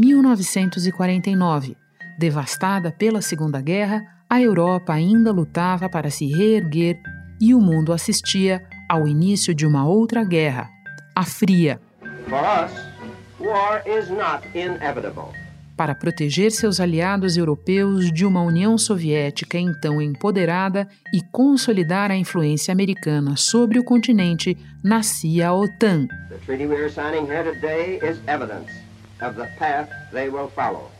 1949. Devastada pela Segunda Guerra, a Europa ainda lutava para se reerguer e o mundo assistia ao início de uma outra guerra, a Fria. Para proteger seus aliados europeus de uma União Soviética então empoderada e consolidar a influência americana sobre o continente, nascia a OTAN. The treaty we are signing here today is evidence of the path they will follow.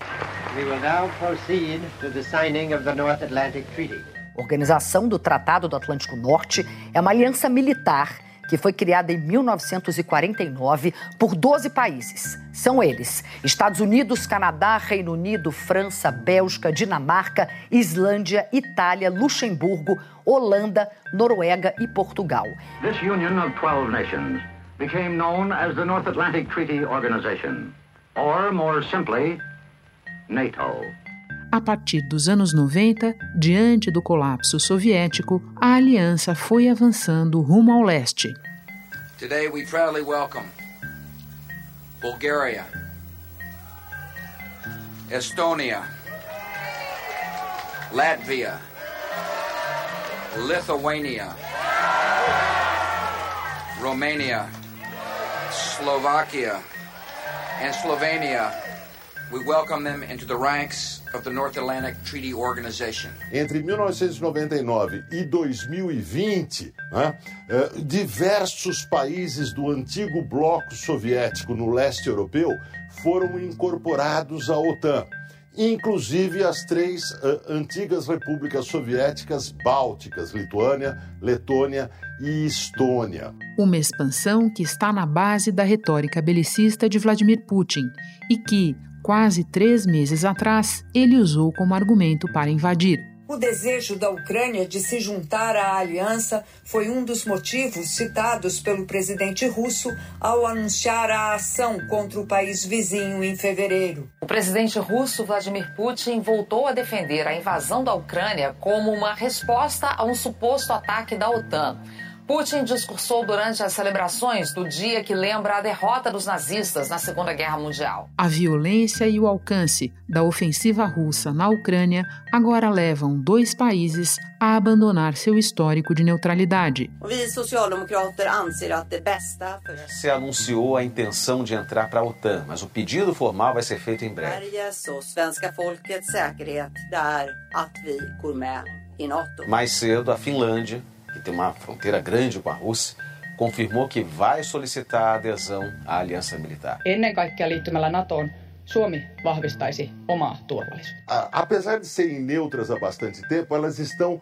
We will now proceed to the signing of the North Atlantic Treaty. Organização do Tratado do Atlântico Norte é uma aliança militar que foi criada em 1949 por 12 países. São eles: Estados Unidos, Canadá, Reino Unido, França, Bélgica, Dinamarca, Islândia, Itália, Luxemburgo, Holanda, Noruega e Portugal. This union of 12 nations became known as the North Atlantic Treaty Organization, or more simply, NATO. A partir dos anos 90, diante do colapso soviético, a aliança foi avançando rumo ao leste. Today we proudly welcome Bulgaria, Estonia, Latvia, Lithuania, Romania, Slovakia, and Slovenia. We welcome them into the ranks of the North Atlantic Treaty Organization. Entre 1999 e 2020, né, eh, diversos países do antigo bloco soviético no leste europeu foram incorporados à OTAN inclusive as três uh, antigas repúblicas soviéticas bálticas, Lituânia, Letônia e Estônia. Uma expansão que está na base da retórica belicista de Vladimir Putin e que, quase três meses atrás, ele usou como argumento para invadir. O desejo da Ucrânia de se juntar à aliança foi um dos motivos citados pelo presidente russo ao anunciar a ação contra o país vizinho em fevereiro. O presidente russo Vladimir Putin voltou a defender a invasão da Ucrânia como uma resposta a um suposto ataque da OTAN. Putin discursou durante as celebrações do dia que lembra a derrota dos nazistas na Segunda Guerra Mundial. A violência e o alcance da ofensiva russa na Ucrânia agora levam dois países a abandonar seu histórico de neutralidade. Se anunciou a intenção de entrar para a OTAN, mas o pedido formal vai ser feito em breve. Mais cedo, a Finlândia que tem uma fronteira grande com a Rússia, confirmou que vai solicitar a adesão à aliança militar. Ennen kaikkea liittymällä NATOon Suomi vahvistaisi omaa turvallisuutta. Apesar de serem neutras há bastante tempo, elas estão uh,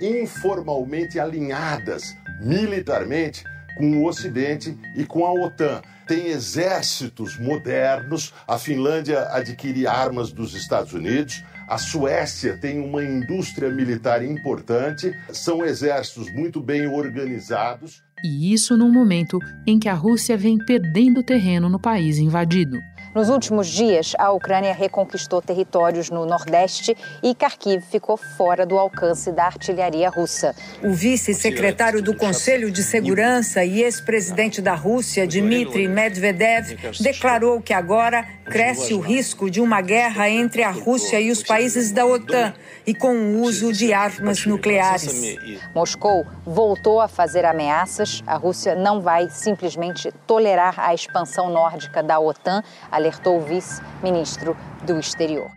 informalmente alinhadas militarmente com o Ocidente e com a OTAN. Tem exércitos modernos, a Finlândia adquire armas dos Estados Unidos, a Suécia tem uma indústria militar importante, são exércitos muito bem organizados. E isso num momento em que a Rússia vem perdendo terreno no país invadido. Nos últimos dias, a Ucrânia reconquistou territórios no Nordeste e Kharkiv ficou fora do alcance da artilharia russa. O vice-secretário do Conselho de Segurança e ex-presidente da Rússia, Dmitry Medvedev, declarou que agora cresce o risco de uma guerra entre a Rússia e os países da OTAN e com o uso de armas nucleares. Moscou voltou a fazer ameaças. A Rússia não vai simplesmente tolerar a expansão nórdica da OTAN alertou o vice-ministro do Exterior.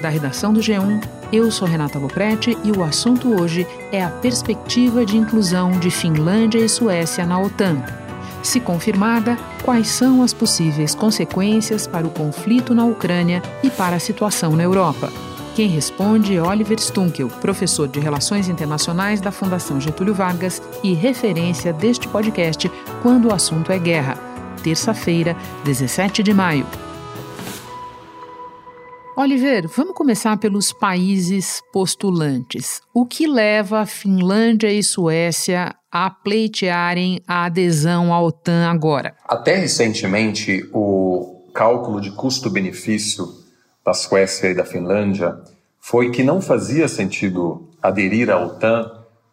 Da redação do G1, eu sou Renata Loprete e o assunto hoje é a perspectiva de inclusão de Finlândia e Suécia na OTAN. Se confirmada, quais são as possíveis consequências para o conflito na Ucrânia e para a situação na Europa? Quem responde é Oliver Stunkel, professor de Relações Internacionais da Fundação Getúlio Vargas e referência deste podcast quando o assunto é guerra. Terça-feira, 17 de maio. Oliver, vamos começar pelos países postulantes. O que leva Finlândia e Suécia a pleitearem a adesão à OTAN agora? Até recentemente, o cálculo de custo-benefício da Suécia e da Finlândia foi que não fazia sentido aderir à OTAN,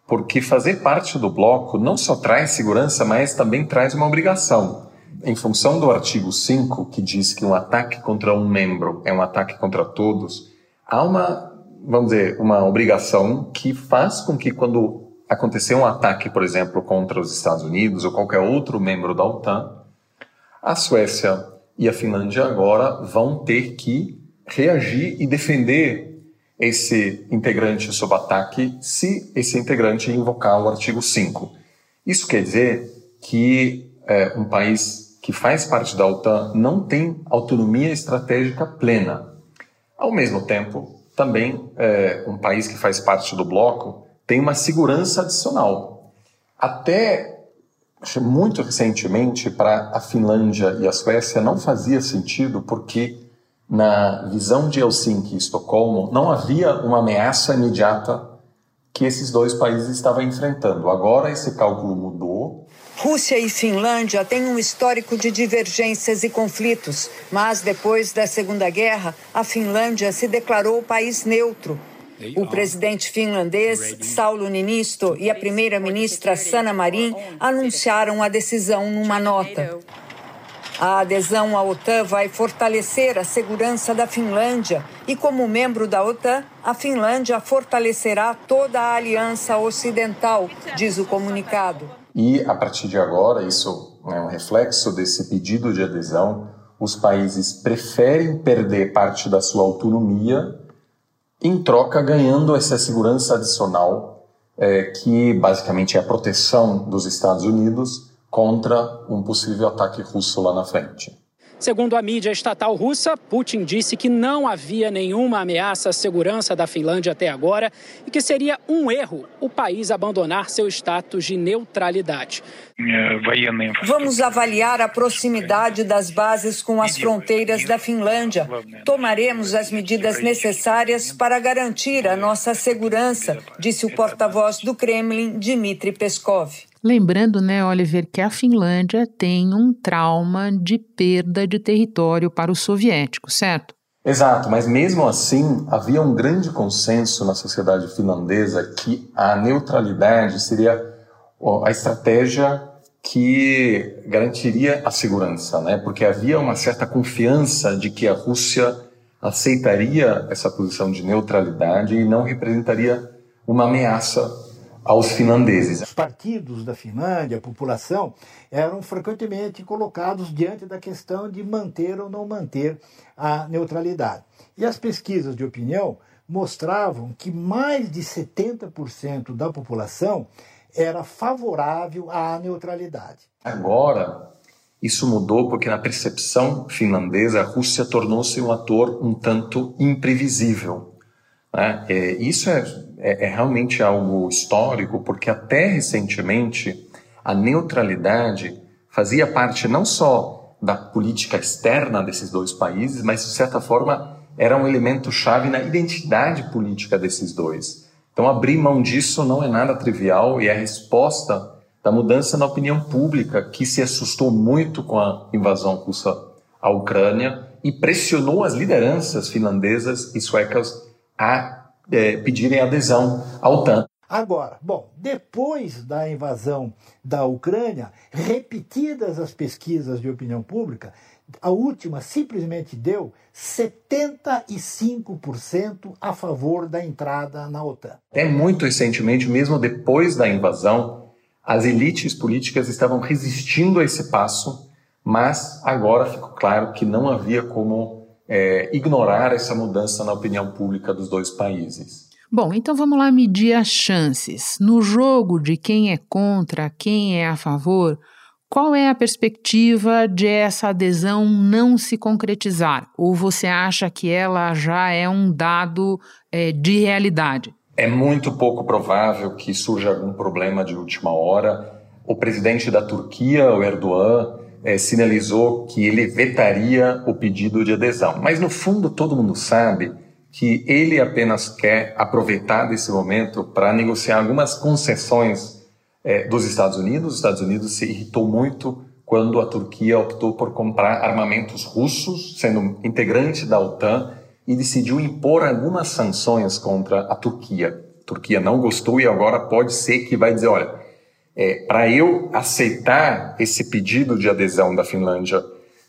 porque fazer parte do bloco não só traz segurança, mas também traz uma obrigação, em função do artigo 5, que diz que um ataque contra um membro é um ataque contra todos, há uma, vamos dizer, uma obrigação que faz com que quando acontecer um ataque, por exemplo, contra os Estados Unidos ou qualquer outro membro da OTAN, a Suécia e a Finlândia agora vão ter que reagir e defender esse integrante sob ataque se esse integrante invocar o artigo 5. Isso quer dizer que é, um país que faz parte da OTAN não tem autonomia estratégica plena. Ao mesmo tempo, também é, um país que faz parte do bloco tem uma segurança adicional. Até muito recentemente, para a Finlândia e a Suécia não fazia sentido porque na visão de Helsinki e Estocolmo não havia uma ameaça imediata que esses dois países estavam enfrentando. Agora esse cálculo mudou. Rússia e Finlândia têm um histórico de divergências e conflitos, mas depois da Segunda Guerra, a Finlândia se declarou país neutro o presidente finlandês Saulo Niinisto e a primeira-ministra Sanna Marin anunciaram a decisão numa nota. A adesão à OTAN vai fortalecer a segurança da Finlândia e, como membro da OTAN, a Finlândia fortalecerá toda a aliança ocidental, diz o comunicado. E, a partir de agora, isso é um reflexo desse pedido de adesão, os países preferem perder parte da sua autonomia em troca ganhando essa segurança adicional, é, que basicamente é a proteção dos Estados Unidos contra um possível ataque russo lá na frente. Segundo a mídia estatal russa, Putin disse que não havia nenhuma ameaça à segurança da Finlândia até agora e que seria um erro o país abandonar seu status de neutralidade. Vamos avaliar a proximidade das bases com as fronteiras da Finlândia. Tomaremos as medidas necessárias para garantir a nossa segurança, disse o porta-voz do Kremlin, Dmitry Peskov. Lembrando, né, Oliver, que a Finlândia tem um trauma de perda de território para os soviéticos, certo? Exato, mas mesmo assim havia um grande consenso na sociedade finlandesa que a neutralidade seria a estratégia que garantiria a segurança, né? Porque havia uma certa confiança de que a Rússia aceitaria essa posição de neutralidade e não representaria uma ameaça aos finlandeses. Os partidos da Finlândia, a população, eram frequentemente colocados diante da questão de manter ou não manter a neutralidade. E as pesquisas de opinião mostravam que mais de 70% da população era favorável à neutralidade. Agora, isso mudou porque, na percepção finlandesa, a Rússia tornou-se um ator um tanto imprevisível. Né? É, isso é é, é realmente algo histórico, porque até recentemente a neutralidade fazia parte não só da política externa desses dois países, mas de certa forma era um elemento chave na identidade política desses dois. Então abrir mão disso não é nada trivial e é a resposta da mudança na opinião pública que se assustou muito com a invasão russa à Ucrânia e pressionou as lideranças finlandesas e suecas a é, pedirem adesão à OTAN. Agora, bom, depois da invasão da Ucrânia, repetidas as pesquisas de opinião pública, a última simplesmente deu 75% a favor da entrada na OTAN. É muito recentemente, mesmo depois da invasão, as elites políticas estavam resistindo a esse passo, mas agora ficou claro que não havia como é, ignorar essa mudança na opinião pública dos dois países. Bom, então vamos lá medir as chances. No jogo de quem é contra, quem é a favor, qual é a perspectiva de essa adesão não se concretizar? Ou você acha que ela já é um dado é, de realidade? É muito pouco provável que surja algum problema de última hora. O presidente da Turquia, o Erdogan, é, sinalizou que ele vetaria o pedido de adesão. Mas, no fundo, todo mundo sabe que ele apenas quer aproveitar desse momento para negociar algumas concessões é, dos Estados Unidos. Os Estados Unidos se irritou muito quando a Turquia optou por comprar armamentos russos, sendo integrante da OTAN, e decidiu impor algumas sanções contra a Turquia. A Turquia não gostou e agora pode ser que vai dizer, olha, É, Para eu aceitar esse pedido de adesão da Finlândia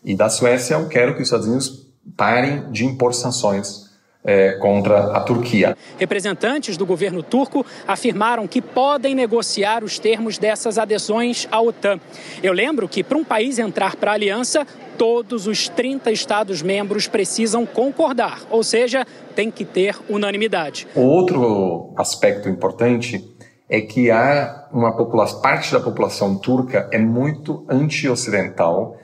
e da Suécia, eu quero que os Estados Unidos parem de impor sanções é, contra a Turquia. Representantes do governo turco afirmaram que podem negociar os termos dessas adesões à OTAN. Eu lembro que para um país entrar para a aliança, todos os 30 Estados-membros precisam concordar, ou seja, tem que ter unanimidade. Outro aspecto importante é que há uma população, parte da população turca é muito anti-ocidental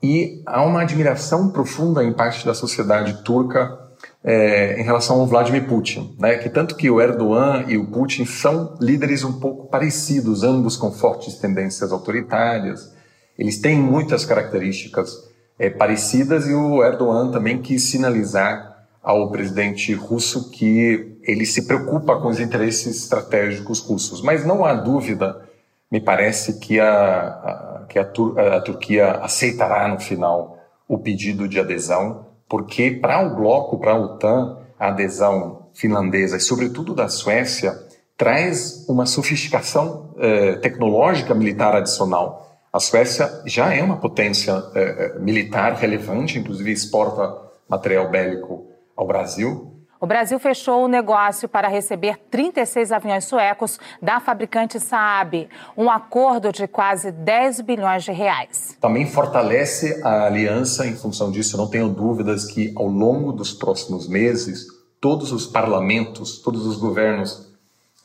e há uma admiração profunda em parte da sociedade turca é, em relação ao Vladimir Putin, né? que tanto que o Erdogan e o Putin são líderes um pouco parecidos, ambos com fortes tendências autoritárias, eles têm muitas características é, parecidas e o Erdogan também quis sinalizar ao presidente russo que ele se preocupa com os interesses estratégicos russos. Mas não há dúvida, me parece, que a, a que a, Tur a Turquia aceitará no final o pedido de adesão porque para o bloco, para a OTAN, a adesão finlandesa e, sobretudo, da Suécia, traz uma sofisticação eh, tecnológica militar adicional. A Suécia já é uma potência eh, militar relevante, inclusive exporta material bélico ao Brasil. O Brasil fechou o negócio para receber 36 aviões suecos da fabricante Saab, um acordo de quase 10 bilhões de reais. Também fortalece a aliança em função disso. Não tenho dúvidas que ao longo dos próximos meses, todos os parlamentos, todos os governos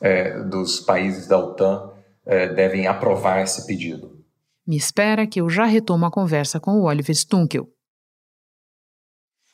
é, dos países da OTAN é, devem aprovar esse pedido. Me espera que eu já retomo a conversa com o Oliver Stunkel.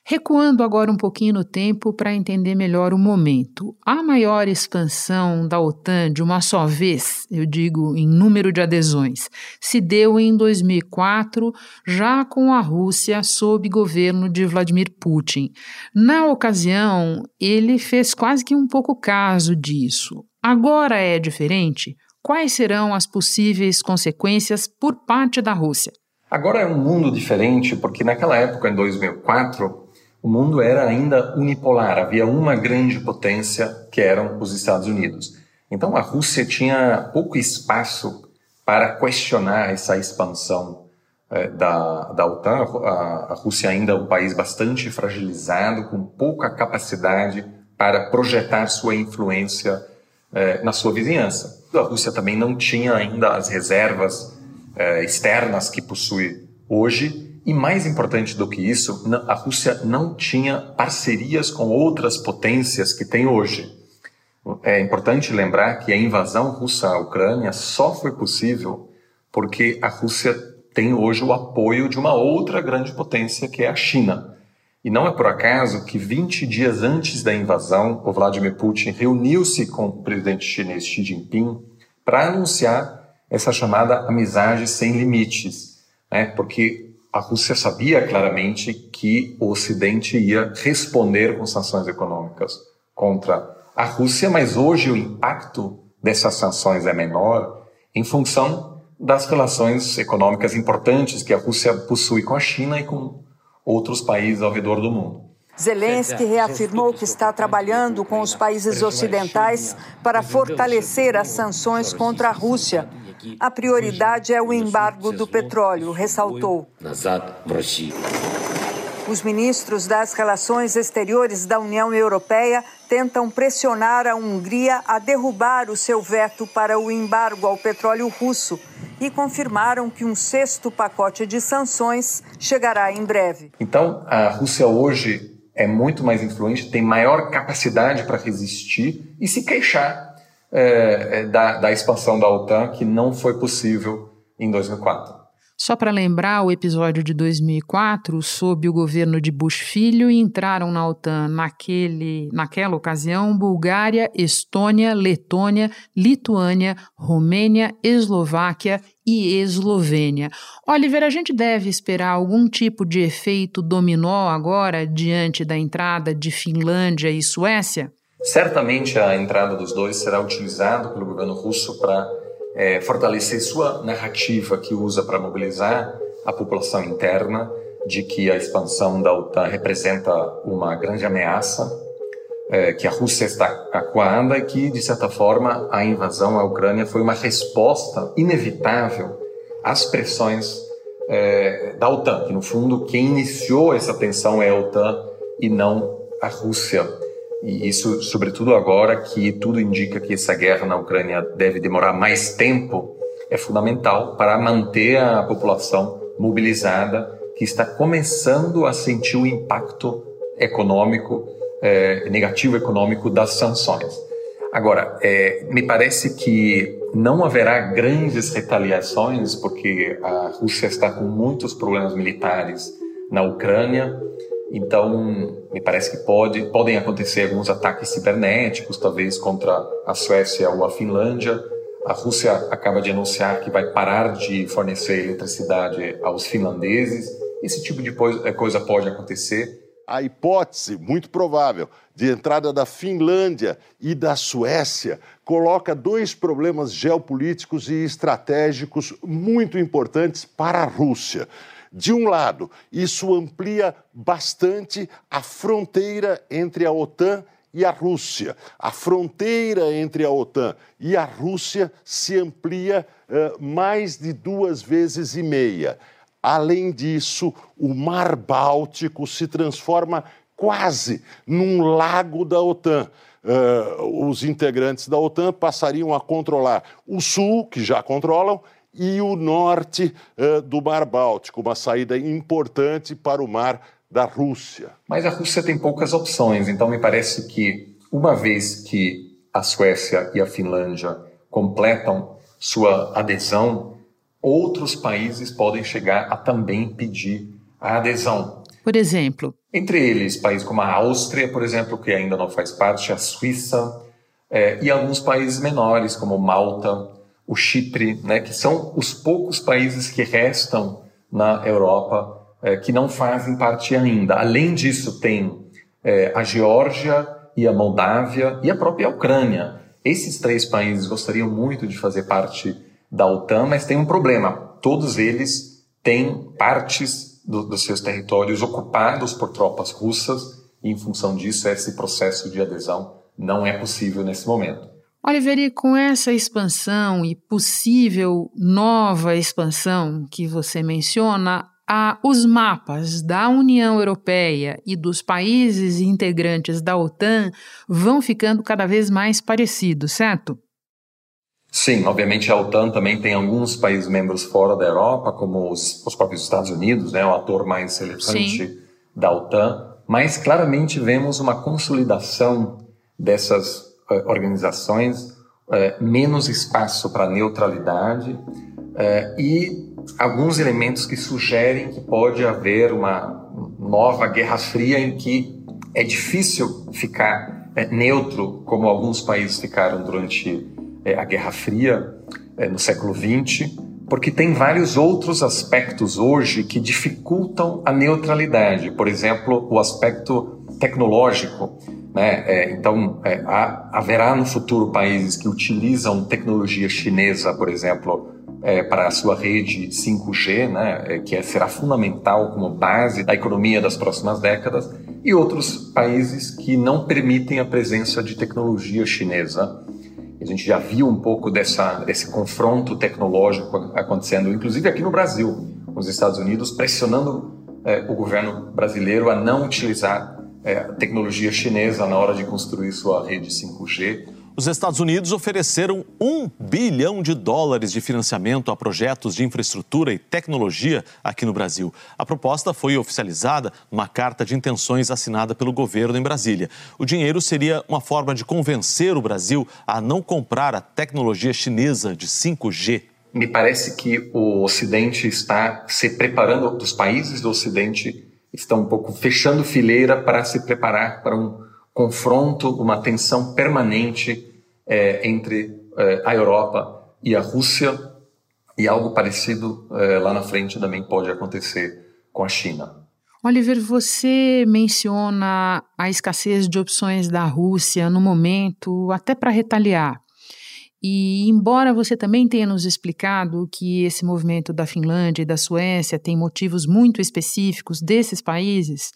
Recuando agora um pouquinho no tempo para entender melhor o momento. A maior expansão da OTAN de uma só vez, eu digo em número de adesões, se deu em 2004, já com a Rússia sob governo de Vladimir Putin. Na ocasião, ele fez quase que um pouco caso disso. Agora é diferente? Quais serão as possíveis consequências por parte da Rússia? Agora é um mundo diferente, porque naquela época, em 2004, o mundo era ainda unipolar, havia uma grande potência que eram os Estados Unidos. Então a Rússia tinha pouco espaço para questionar essa expansão eh, da, da OTAN. A, a, Rússia ainda é um país bastante fragilizado, com pouca capacidade para projetar sua influência eh, na sua vizinhança. A Rússia também não tinha ainda as reservas eh, externas que possui hoje e mais importante do que isso, a Rússia não tinha parcerias com outras potências que tem hoje. É importante lembrar que a invasão russa à Ucrânia só foi possível porque a Rússia tem hoje o apoio de uma outra grande potência, que é a China. E não é por acaso que 20 dias antes da invasão, o Vladimir Putin reuniu-se com o presidente chinês Xi Jinping para anunciar essa chamada amizade sem limites, né? porque a Rússia sabia claramente que o Ocidente ia responder com sanções econômicas contra a Rússia, mas hoje o impacto dessas sanções é menor em função das relações econômicas importantes que a Rússia possui com a China e com outros países ao redor do mundo. Zelensky reafirmou que está trabalhando com os países ocidentais para fortalecer as sanções contra a Rússia a prioridade é o embargo do petróleo, ressaltou. Os ministros das Relações Exteriores da União Europeia tentam pressionar a Hungria a derrubar o seu veto para o embargo ao petróleo russo e confirmaram que um sexto pacote de sanções chegará em breve. Então, a Rússia hoje é muito mais influente, tem maior capacidade para resistir e se queixar é, da, da expansão da OTAN que não foi possível em 2004. Só para lembrar, o episódio de 2004, sob o governo de Bush Filho, entraram na OTAN naquele, naquela ocasião Bulgária, Estônia, Letônia, Lituânia, Romênia, Eslováquia e Eslovênia. Oliver, a gente deve esperar algum tipo de efeito dominó agora diante da entrada de Finlândia e Suécia? Certamente a entrada dos dois será utilizada pelo governo russo para é, fortalecer sua narrativa que usa para mobilizar a população interna de que a expansão da OTAN representa uma grande ameaça é, que a Rússia está acuada e que, de certa forma, a invasão à Ucrânia foi uma resposta inevitável às pressões é, da OTAN, que, no fundo, quem iniciou essa tensão é a OTAN e não a Rússia. E isso, sobretudo agora que tudo indica que essa guerra na Ucrânia deve demorar mais tempo, é fundamental para manter a população mobilizada que está começando a sentir o impacto econômico, é, negativo econômico das sanções. Agora, é, me parece que não haverá grandes retaliações, porque a Rússia está com muitos problemas militares na Ucrânia, então me parece que pode, podem acontecer alguns ataques cibernéticos, talvez contra a Suécia ou a Finlândia, a Rússia acaba de anunciar que vai parar de fornecer eletricidade aos finlandeses. Esse tipo de eh, coisa pode acontecer. A hipótese, muito provável, de entrada da Finlândia e da Suécia coloca dois problemas geopolíticos e estratégicos muito importantes para a Rússia. De um lado, isso amplia bastante a fronteira entre a OTAN e a Rússia. A fronteira entre a OTAN e a Rússia se amplia uh, mais de duas vezes e meia. Além disso, o Mar Báltico se transforma quase num lago da OTAN. Uh, os integrantes da OTAN passariam a controlar o sul, que já controlam, e o norte uh, do Mar Báltico, uma saída importante para o mar da Rússia. Mas a Rússia tem poucas opções, então me parece que uma vez que a Suécia e a Finlândia completam sua adesão, outros países podem chegar a também pedir a adesão. Por exemplo, entre eles países como a Áustria, por exemplo, que ainda não faz parte, a Suíça é, e alguns países menores como Malta, o Chipre, né, que são os poucos países que restam na Europa é, que não fazem parte ainda. Além disso, tem é, a Geórgia e a Moldávia e a própria Ucrânia. Esses três países gostariam muito de fazer parte da OTAN, mas tem um problema. Todos eles têm partes do, dos seus territórios ocupados por tropas russas e, em função disso, esse processo de adesão não é possível nesse momento. Oliver, e com essa expansão e possível nova expansão que você menciona, ah, os mapas da União Europeia e dos países integrantes da OTAN vão ficando cada vez mais parecidos, certo? Sim, obviamente a OTAN também tem alguns países membros fora da Europa, como os, os próprios Estados Unidos, né, o ator mais relevante Sim. da OTAN, mas claramente vemos uma consolidação dessas organizações, uh, menos espaço para neutralidade uh, e alguns elementos que sugerem que pode haver uma nova Guerra Fria em que é difícil ficar neutro, como alguns países ficaram durante a Guerra Fria no século XX, porque tem vários outros aspectos hoje que dificultam a neutralidade. Por exemplo, o aspecto tecnológico. Né? É, então, é, há, haverá no futuro países que utilizam tecnologia chinesa, por exemplo, é, para a sua rede 5G, né, é, que é, será fundamental como base da economia das próximas décadas, e outros países que não permitem a presença de tecnologia chinesa. A gente já viu um pouco dessa, desse confronto tecnológico acontecendo, inclusive aqui no Brasil, os Estados Unidos pressionando é, o governo brasileiro a não utilizar é, tecnologia chinesa na hora de construir sua rede 5G os Estados Unidos ofereceram um bilhão de dólares de financiamento a projetos de infraestrutura e tecnologia aqui no Brasil. A proposta foi oficializada numa carta de intenções assinada pelo governo em Brasília. O dinheiro seria uma forma de convencer o Brasil a não comprar a tecnologia chinesa de 5G. Me parece que o Ocidente está se preparando, os países do Ocidente estão um pouco fechando fileira para se preparar para um confronto, uma tensão permanente é, entre é, a Europa e a Rússia, e algo parecido é, lá na frente também pode acontecer com a China. Oliver, você menciona a escassez de opções da Rússia no momento, até para retaliar. E, embora você também tenha nos explicado que esse movimento da Finlândia e da Suécia tem motivos muito específicos desses países,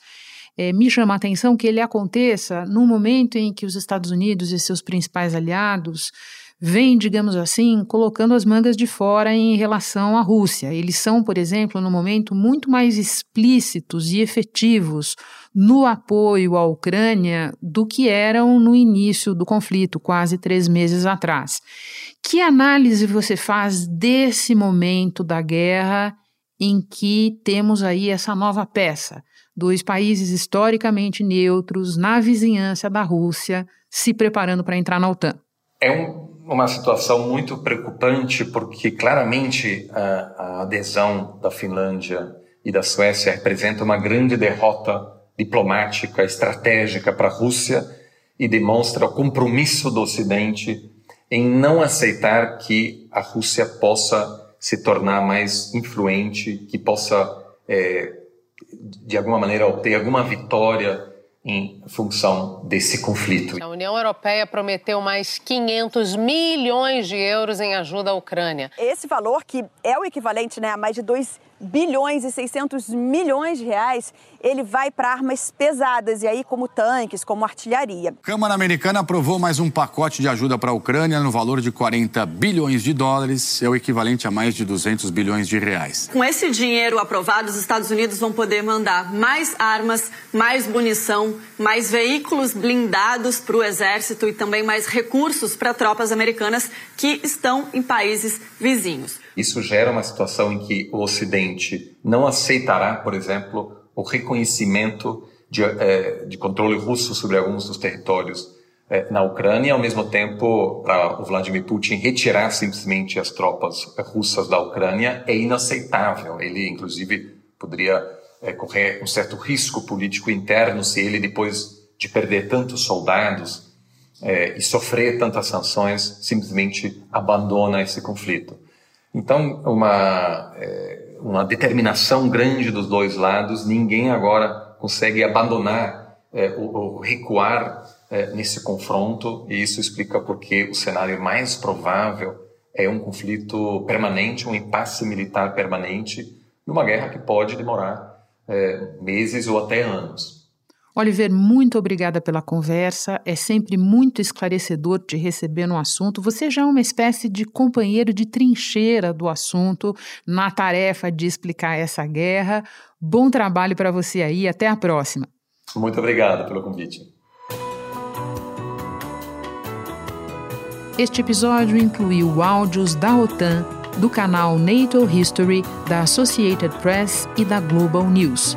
é, me chama a atenção que ele aconteça no momento em que os Estados Unidos e seus principais aliados vêm, digamos assim, colocando as mangas de fora em relação à Rússia. Eles são, por exemplo, no momento muito mais explícitos e efetivos no apoio à Ucrânia do que eram no início do conflito, quase três meses atrás. Que análise você faz desse momento da guerra em que temos aí essa nova peça? Dois países historicamente neutros na vizinhança da Rússia se preparando para entrar na OTAN. É um, uma situação muito preocupante porque claramente a, a adesão da Finlândia e da Suécia representa uma grande derrota diplomática, estratégica para a Rússia e demonstra o compromisso do Ocidente em não aceitar que a Rússia possa se tornar mais influente, que possa, é, de alguma maneira, obter alguma vitória em função desse conflito. A União Europeia prometeu mais 500 milhões de euros em ajuda à Ucrânia. Esse valor, que é o equivalente né, a mais de 2 bilhões e 600 milhões de reais, ele vai para armas pesadas, e aí como tanques, como artilharia. A Câmara Americana aprovou mais um pacote de ajuda para a Ucrânia no valor de 40 bilhões de dólares, é o equivalente a mais de 200 bilhões de reais. Com esse dinheiro aprovado, os Estados Unidos vão poder mandar mais armas, mais munição, mais veículos blindados para o exército e também mais recursos para tropas americanas que estão em países vizinhos. Isso gera uma situação em que o Ocidente não aceitará, por exemplo, o reconhecimento de, eh, de controle russo sobre alguns dos territórios eh, na Ucrânia, ao mesmo tempo, para o Vladimir Putin retirar simplesmente as tropas russas da Ucrânia é inaceitável. Ele, inclusive, poderia eh, correr um certo risco político interno se ele, depois de perder tantos soldados e sofrer tantas sanções, simplesmente abandona esse conflito. Então, uma, é, uma determinação grande dos dois lados, ninguém agora consegue abandonar é, ou, recuar é, nesse confronto, e isso explica porque o cenário mais provável é um conflito permanente, um impasse militar permanente, numa guerra que pode demorar é, meses ou até anos. Oliver, muito obrigada pela conversa. É sempre muito esclarecedor te receber no assunto. Você já é uma espécie de companheiro de trincheira do assunto na tarefa de explicar essa guerra. Bom trabalho para você aí. Até a próxima. Muito obrigado pelo convite. Este episódio incluiu áudios da OTAN, do canal NATO History, da Associated Press e da Global News.